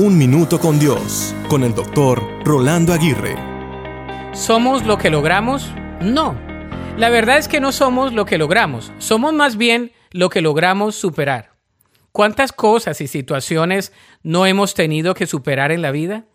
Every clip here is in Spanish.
Un Minuto con Dios, con el doctor Rolando Aguirre. ¿Somos lo que logramos? No. La verdad es que no somos lo que logramos, somos más bien lo que logramos superar. ¿Cuántas cosas y situaciones no hemos tenido que superar en la vida?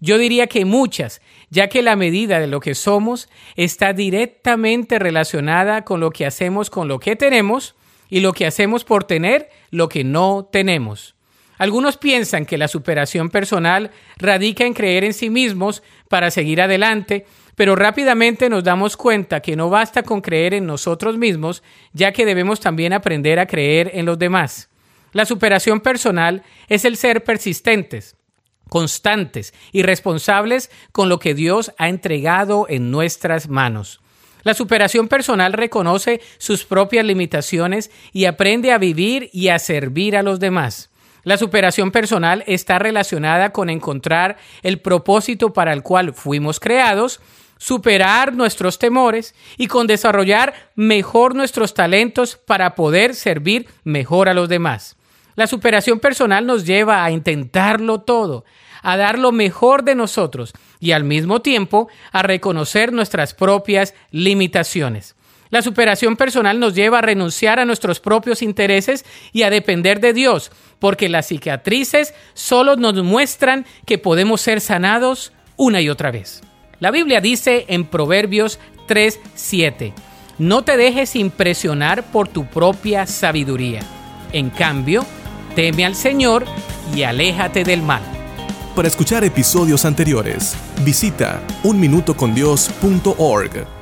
Yo diría que muchas, ya que la medida de lo que somos está directamente relacionada con lo que hacemos con lo que tenemos y lo que hacemos por tener lo que no tenemos. Algunos piensan que la superación personal radica en creer en sí mismos para seguir adelante, pero rápidamente nos damos cuenta que no basta con creer en nosotros mismos, ya que debemos también aprender a creer en los demás. La superación personal es el ser persistentes, constantes y responsables con lo que Dios ha entregado en nuestras manos. La superación personal reconoce sus propias limitaciones y aprende a vivir y a servir a los demás. La superación personal está relacionada con encontrar el propósito para el cual fuimos creados, superar nuestros temores y con desarrollar mejor nuestros talentos para poder servir mejor a los demás. La superación personal nos lleva a intentarlo todo, a dar lo mejor de nosotros y al mismo tiempo a reconocer nuestras propias limitaciones. La superación personal nos lleva a renunciar a nuestros propios intereses y a depender de Dios, porque las cicatrices solo nos muestran que podemos ser sanados una y otra vez. La Biblia dice en Proverbios 3:7, no te dejes impresionar por tu propia sabiduría. En cambio, teme al Señor y aléjate del mal. Para escuchar episodios anteriores, visita unminutocondios.org.